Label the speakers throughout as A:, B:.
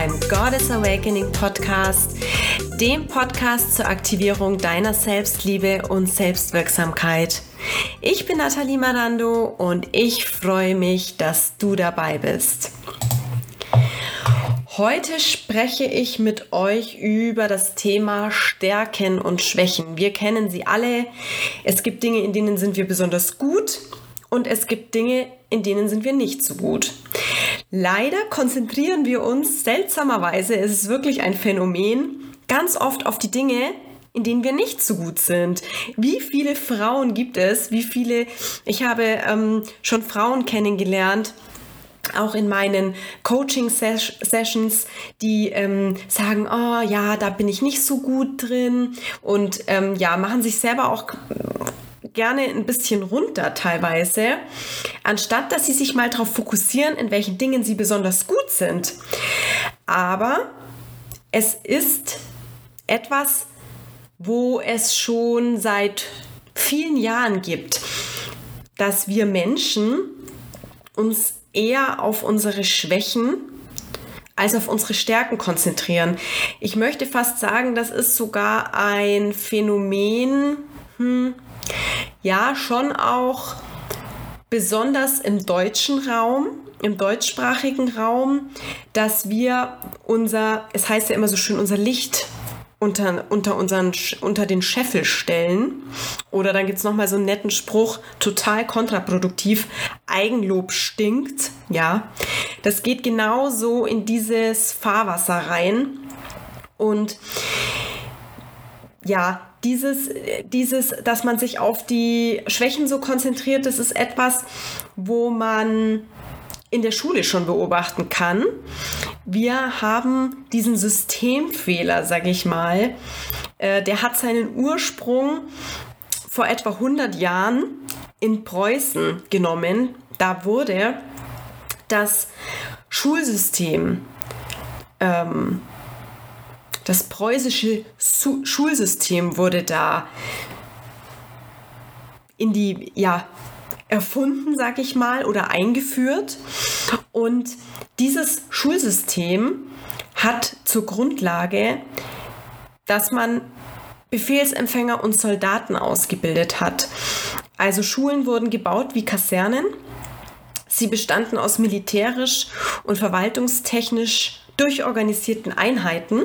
A: beim Goddess Awakening Podcast, dem Podcast zur Aktivierung deiner Selbstliebe und Selbstwirksamkeit. Ich bin Nathalie Marando und ich freue mich, dass du dabei bist. Heute spreche ich mit euch über das Thema Stärken und Schwächen. Wir kennen sie alle. Es gibt Dinge, in denen sind wir besonders gut und es gibt Dinge, in denen sind wir nicht so gut. Leider konzentrieren wir uns seltsamerweise, es ist wirklich ein Phänomen, ganz oft auf die Dinge, in denen wir nicht so gut sind. Wie viele Frauen gibt es? Wie viele? Ich habe ähm, schon Frauen kennengelernt, auch in meinen Coaching-Sessions, die ähm, sagen, oh ja, da bin ich nicht so gut drin und ähm, ja, machen sich selber auch gerne ein bisschen runter teilweise, anstatt dass sie sich mal darauf fokussieren, in welchen Dingen sie besonders gut sind. Aber es ist etwas, wo es schon seit vielen Jahren gibt, dass wir Menschen uns eher auf unsere Schwächen als auf unsere Stärken konzentrieren. Ich möchte fast sagen, das ist sogar ein Phänomen, hm, ja, schon auch besonders im deutschen Raum, im deutschsprachigen Raum, dass wir unser, es heißt ja immer so schön, unser Licht unter, unter, unseren, unter den Scheffel stellen. Oder dann gibt es nochmal so einen netten Spruch, total kontraproduktiv, Eigenlob stinkt. Ja, das geht genauso in dieses Fahrwasser rein. Und ja, dieses, dieses, dass man sich auf die Schwächen so konzentriert, das ist etwas, wo man in der Schule schon beobachten kann. Wir haben diesen Systemfehler, sage ich mal, äh, der hat seinen Ursprung vor etwa 100 Jahren in Preußen genommen. Da wurde das Schulsystem, ähm, das preußische Su Schulsystem wurde da in die, ja, erfunden, sag ich mal, oder eingeführt. Und dieses Schulsystem hat zur Grundlage, dass man Befehlsempfänger und Soldaten ausgebildet hat. Also Schulen wurden gebaut wie Kasernen. Sie bestanden aus militärisch und verwaltungstechnisch durchorganisierten Einheiten.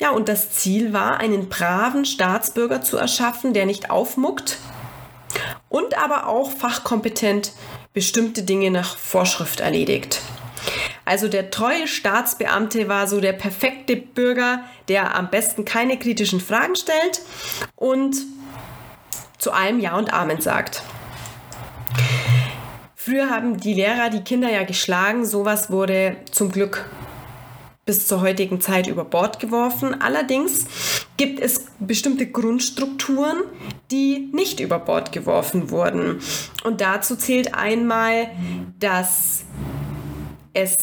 A: Ja, und das Ziel war, einen braven Staatsbürger zu erschaffen, der nicht aufmuckt, und aber auch fachkompetent bestimmte Dinge nach Vorschrift erledigt. Also der treue Staatsbeamte war so der perfekte Bürger, der am besten keine kritischen Fragen stellt und zu allem Ja und Amen sagt. Früher haben die Lehrer die Kinder ja geschlagen, sowas wurde zum Glück bis zur heutigen Zeit über Bord geworfen. Allerdings gibt es bestimmte Grundstrukturen, die nicht über Bord geworfen wurden. Und dazu zählt einmal, dass es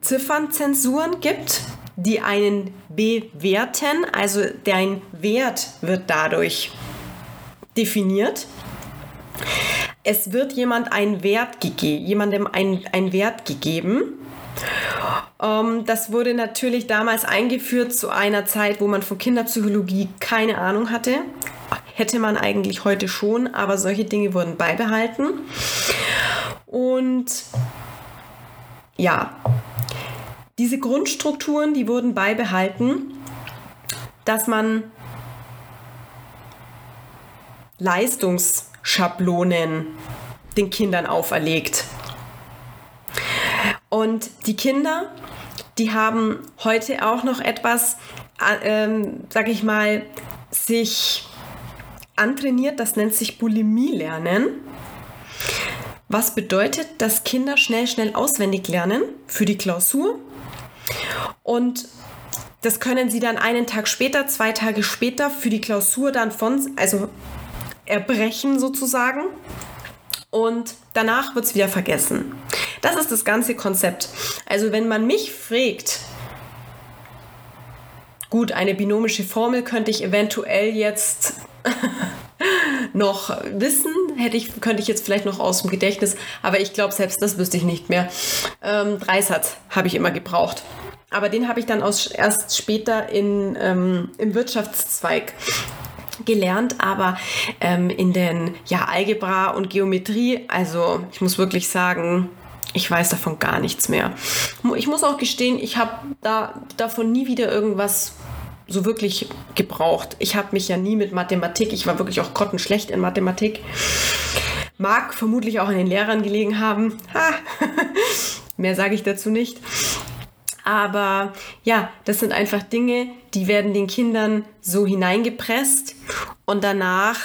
A: Ziffernzensuren gibt, die einen bewerten, also dein Wert wird dadurch definiert. Es wird jemand einen Wert gegeben, jemandem ein, ein Wert gegeben das wurde natürlich damals eingeführt zu einer Zeit, wo man von Kinderpsychologie keine Ahnung hatte. Hätte man eigentlich heute schon, aber solche Dinge wurden beibehalten. Und ja, diese Grundstrukturen, die wurden beibehalten, dass man Leistungsschablonen den Kindern auferlegt. Und die Kinder, die haben heute auch noch etwas, äh, ähm, sag ich mal, sich antrainiert, das nennt sich Bulimie lernen. Was bedeutet, dass Kinder schnell, schnell auswendig lernen für die Klausur. Und das können sie dann einen Tag später, zwei Tage später für die Klausur dann von, also erbrechen sozusagen. Und danach wird es wieder vergessen. Das ist das ganze Konzept. Also wenn man mich fragt, gut, eine binomische Formel könnte ich eventuell jetzt noch wissen. Hätte ich, könnte ich jetzt vielleicht noch aus dem Gedächtnis, aber ich glaube, selbst das wüsste ich nicht mehr. Ähm, Dreisatz habe ich immer gebraucht. Aber den habe ich dann aus, erst später in, ähm, im Wirtschaftszweig gelernt, aber ähm, in den ja, Algebra und Geometrie, also ich muss wirklich sagen, ich weiß davon gar nichts mehr. Ich muss auch gestehen, ich habe da, davon nie wieder irgendwas so wirklich gebraucht. Ich habe mich ja nie mit Mathematik, ich war wirklich auch grottenschlecht in Mathematik. Mag vermutlich auch an den Lehrern gelegen haben. Ha. Mehr sage ich dazu nicht. Aber ja, das sind einfach Dinge, die werden den Kindern so hineingepresst und danach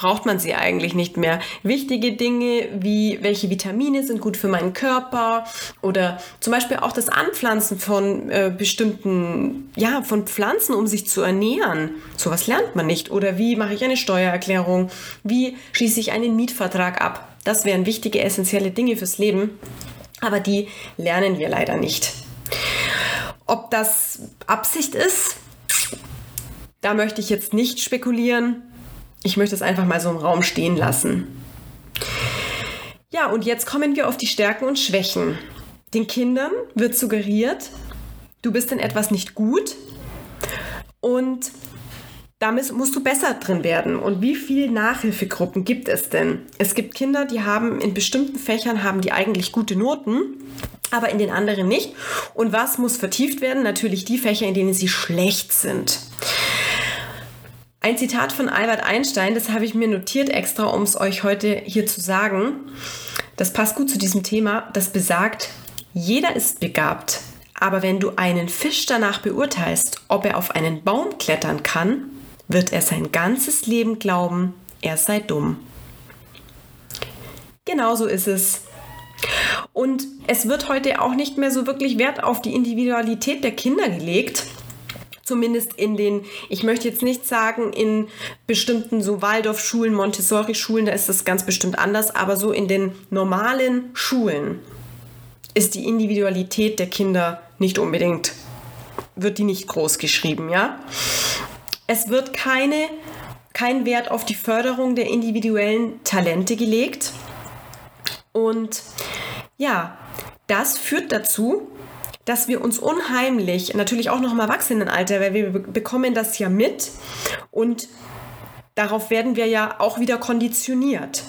A: braucht man sie eigentlich nicht mehr. Wichtige Dinge wie welche Vitamine sind gut für meinen Körper oder zum Beispiel auch das Anpflanzen von äh, bestimmten, ja, von Pflanzen, um sich zu ernähren. Sowas lernt man nicht. Oder wie mache ich eine Steuererklärung? Wie schließe ich einen Mietvertrag ab? Das wären wichtige, essentielle Dinge fürs Leben, aber die lernen wir leider nicht. Ob das Absicht ist, da möchte ich jetzt nicht spekulieren. Ich möchte es einfach mal so im Raum stehen lassen. Ja, und jetzt kommen wir auf die Stärken und Schwächen. Den Kindern wird suggeriert, du bist in etwas nicht gut und damit musst du besser drin werden. Und wie viele Nachhilfegruppen gibt es denn? Es gibt Kinder, die haben in bestimmten Fächern haben die eigentlich gute Noten, aber in den anderen nicht. Und was muss vertieft werden? Natürlich die Fächer, in denen sie schlecht sind. Ein Zitat von Albert Einstein, das habe ich mir notiert extra, um es euch heute hier zu sagen. Das passt gut zu diesem Thema. Das besagt, jeder ist begabt. Aber wenn du einen Fisch danach beurteilst, ob er auf einen Baum klettern kann, wird er sein ganzes Leben glauben, er sei dumm. Genauso ist es. Und es wird heute auch nicht mehr so wirklich Wert auf die Individualität der Kinder gelegt, zumindest in den, ich möchte jetzt nicht sagen, in bestimmten so Waldorfschulen, Montessori-Schulen, da ist das ganz bestimmt anders, aber so in den normalen Schulen ist die Individualität der Kinder nicht unbedingt, wird die nicht groß geschrieben, ja. Es wird keine, kein Wert auf die Förderung der individuellen Talente gelegt. Und ja, das führt dazu, dass wir uns unheimlich, natürlich auch noch im Erwachsenenalter, weil wir bekommen das ja mit und darauf werden wir ja auch wieder konditioniert.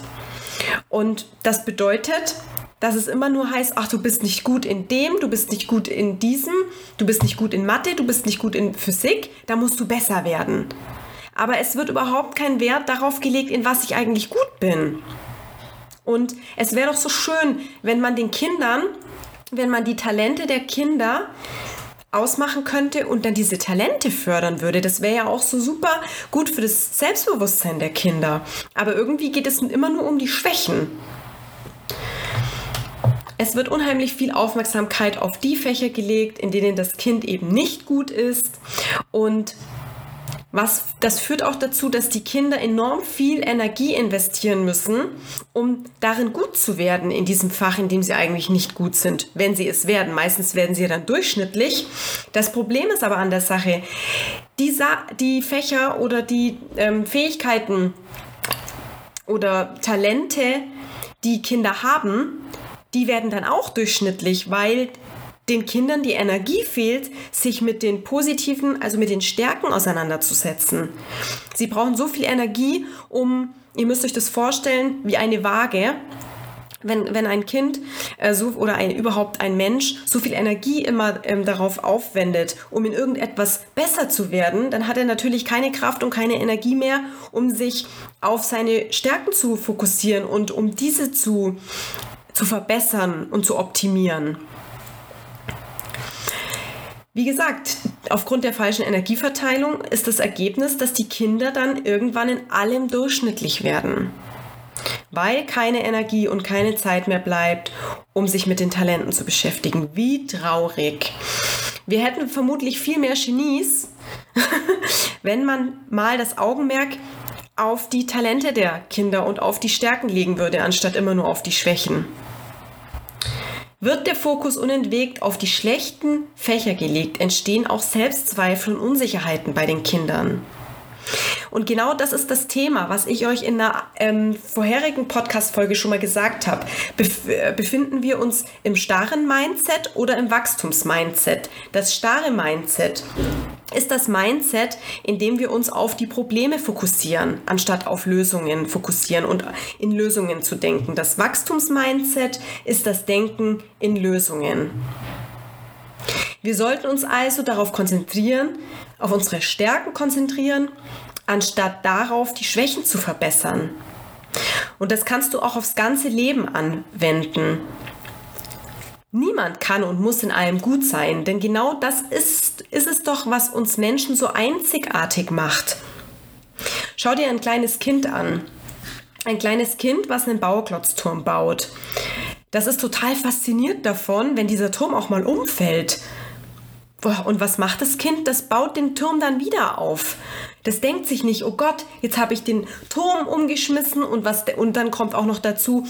A: Und das bedeutet, dass es immer nur heißt, ach, du bist nicht gut in dem, du bist nicht gut in diesem, du bist nicht gut in Mathe, du bist nicht gut in Physik, da musst du besser werden. Aber es wird überhaupt kein Wert darauf gelegt, in was ich eigentlich gut bin. Und es wäre doch so schön, wenn man den Kindern wenn man die Talente der Kinder ausmachen könnte und dann diese Talente fördern würde. Das wäre ja auch so super gut für das Selbstbewusstsein der Kinder. Aber irgendwie geht es immer nur um die Schwächen. Es wird unheimlich viel Aufmerksamkeit auf die Fächer gelegt, in denen das Kind eben nicht gut ist. Und was, das führt auch dazu, dass die Kinder enorm viel Energie investieren müssen, um darin gut zu werden in diesem Fach, in dem sie eigentlich nicht gut sind, wenn sie es werden. Meistens werden sie dann durchschnittlich. Das Problem ist aber an der Sache, die, Sa die Fächer oder die ähm, Fähigkeiten oder Talente, die Kinder haben, die werden dann auch durchschnittlich, weil den Kindern die Energie fehlt, sich mit den positiven, also mit den Stärken auseinanderzusetzen. Sie brauchen so viel Energie, um, ihr müsst euch das vorstellen, wie eine Waage. Wenn, wenn ein Kind äh, so, oder ein, überhaupt ein Mensch so viel Energie immer ähm, darauf aufwendet, um in irgendetwas besser zu werden, dann hat er natürlich keine Kraft und keine Energie mehr, um sich auf seine Stärken zu fokussieren und um diese zu, zu verbessern und zu optimieren. Wie gesagt, aufgrund der falschen Energieverteilung ist das Ergebnis, dass die Kinder dann irgendwann in allem durchschnittlich werden. Weil keine Energie und keine Zeit mehr bleibt, um sich mit den Talenten zu beschäftigen. Wie traurig. Wir hätten vermutlich viel mehr Genies, wenn man mal das Augenmerk auf die Talente der Kinder und auf die Stärken legen würde, anstatt immer nur auf die Schwächen wird der Fokus unentwegt auf die schlechten Fächer gelegt, entstehen auch Selbstzweifel und Unsicherheiten bei den Kindern. Und genau das ist das Thema, was ich euch in einer ähm, vorherigen Podcast-Folge schon mal gesagt habe. Bef äh, befinden wir uns im starren Mindset oder im Wachstumsmindset? Das starre Mindset ist das Mindset, in dem wir uns auf die Probleme fokussieren, anstatt auf Lösungen fokussieren und in Lösungen zu denken. Das Wachstumsmindset ist das Denken in Lösungen. Wir sollten uns also darauf konzentrieren, auf unsere Stärken konzentrieren, anstatt darauf, die Schwächen zu verbessern. Und das kannst du auch aufs ganze Leben anwenden. Niemand kann und muss in allem gut sein, denn genau das ist, ist es doch, was uns Menschen so einzigartig macht. Schau dir ein kleines Kind an. Ein kleines Kind, was einen Bauklotzturm baut. Das ist total fasziniert davon, wenn dieser Turm auch mal umfällt. Und was macht das Kind? Das baut den Turm dann wieder auf. Das denkt sich nicht, oh Gott, jetzt habe ich den Turm umgeschmissen und was und dann kommt auch noch dazu,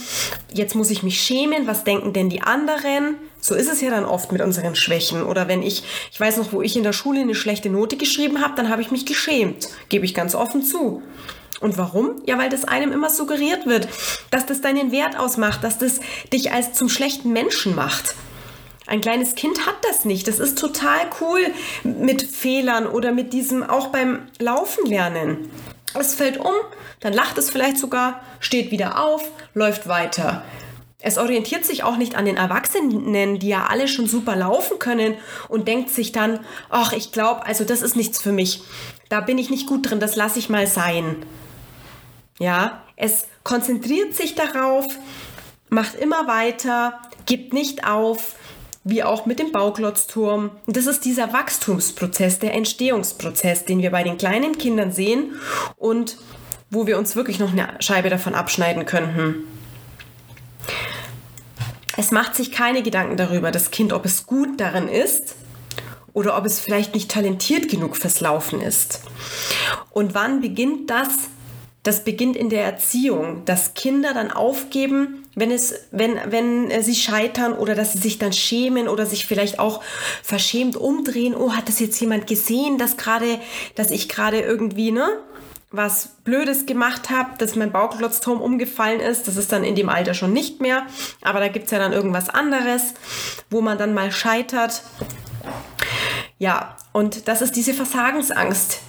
A: jetzt muss ich mich schämen, was denken denn die anderen? So ist es ja dann oft mit unseren Schwächen oder wenn ich ich weiß noch, wo ich in der Schule eine schlechte Note geschrieben habe, dann habe ich mich geschämt, gebe ich ganz offen zu. Und warum? Ja, weil das einem immer suggeriert wird, dass das deinen Wert ausmacht, dass das dich als zum schlechten Menschen macht. Ein kleines Kind hat das nicht. Das ist total cool mit Fehlern oder mit diesem auch beim Laufen lernen. Es fällt um, dann lacht es vielleicht sogar, steht wieder auf, läuft weiter. Es orientiert sich auch nicht an den Erwachsenen, die ja alle schon super laufen können und denkt sich dann, ach, ich glaube, also das ist nichts für mich. Da bin ich nicht gut drin, das lasse ich mal sein. Ja, es konzentriert sich darauf, macht immer weiter, gibt nicht auf, wie auch mit dem Bauklotzturm. Das ist dieser Wachstumsprozess, der Entstehungsprozess, den wir bei den kleinen Kindern sehen und wo wir uns wirklich noch eine Scheibe davon abschneiden könnten. Es macht sich keine Gedanken darüber, das Kind, ob es gut darin ist oder ob es vielleicht nicht talentiert genug fürs Laufen ist. Und wann beginnt das? Das beginnt in der Erziehung, dass Kinder dann aufgeben, wenn, es, wenn, wenn sie scheitern oder dass sie sich dann schämen oder sich vielleicht auch verschämt umdrehen. Oh, hat das jetzt jemand gesehen, dass gerade, dass ich gerade irgendwie, ne? was Blödes gemacht habe, dass mein Bauklotzturm umgefallen ist. Das ist dann in dem Alter schon nicht mehr. Aber da gibt es ja dann irgendwas anderes, wo man dann mal scheitert. Ja, und das ist diese Versagensangst,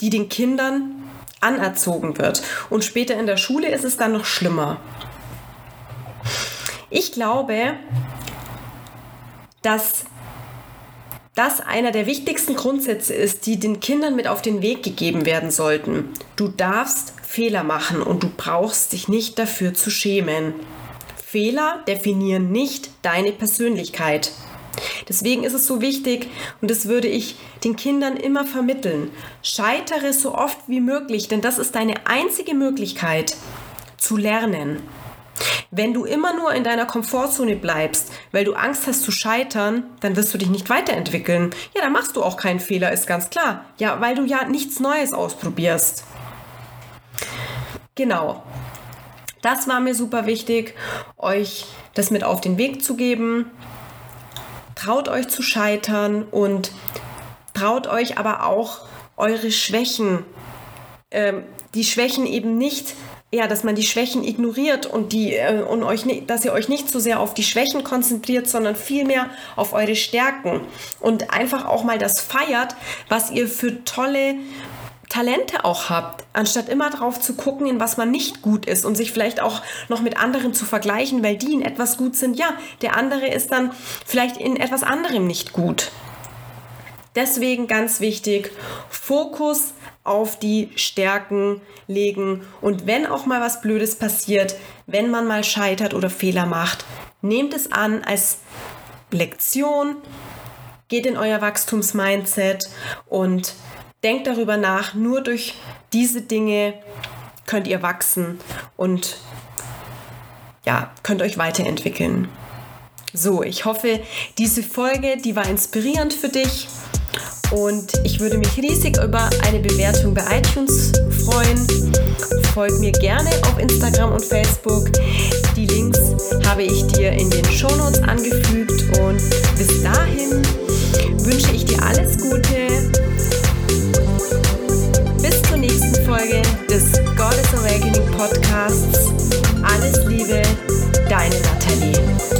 A: die den Kindern anerzogen wird. Und später in der Schule ist es dann noch schlimmer. Ich glaube, dass das einer der wichtigsten Grundsätze ist, die den Kindern mit auf den Weg gegeben werden sollten. Du darfst Fehler machen und du brauchst dich nicht dafür zu schämen. Fehler definieren nicht deine Persönlichkeit. Deswegen ist es so wichtig und das würde ich den Kindern immer vermitteln. Scheitere so oft wie möglich, denn das ist deine einzige Möglichkeit zu lernen. Wenn du immer nur in deiner Komfortzone bleibst, weil du Angst hast zu scheitern, dann wirst du dich nicht weiterentwickeln. Ja, dann machst du auch keinen Fehler, ist ganz klar. Ja, weil du ja nichts Neues ausprobierst. Genau. Das war mir super wichtig, euch das mit auf den Weg zu geben. Traut euch zu scheitern und traut euch aber auch eure Schwächen, ähm, die Schwächen eben nicht ja, dass man die Schwächen ignoriert und die äh, und euch nicht, dass ihr euch nicht so sehr auf die Schwächen konzentriert, sondern vielmehr auf eure Stärken und einfach auch mal das feiert, was ihr für tolle Talente auch habt, anstatt immer drauf zu gucken, in was man nicht gut ist und sich vielleicht auch noch mit anderen zu vergleichen, weil die in etwas gut sind. Ja, der andere ist dann vielleicht in etwas anderem nicht gut. Deswegen ganz wichtig, Fokus auf die Stärken legen und wenn auch mal was Blödes passiert, wenn man mal scheitert oder Fehler macht, nehmt es an als Lektion, geht in euer Wachstumsmindset und denkt darüber nach, nur durch diese Dinge könnt ihr wachsen und ja, könnt euch weiterentwickeln. So, ich hoffe, diese Folge, die war inspirierend für dich. Und ich würde mich riesig über eine Bewertung bei iTunes freuen. Folg mir gerne auf Instagram und Facebook. Die Links habe ich dir in den Shownotes angefügt. Und bis dahin wünsche ich dir alles Gute. Bis zur nächsten Podcasts. Alles Liebe, deine Nathalie.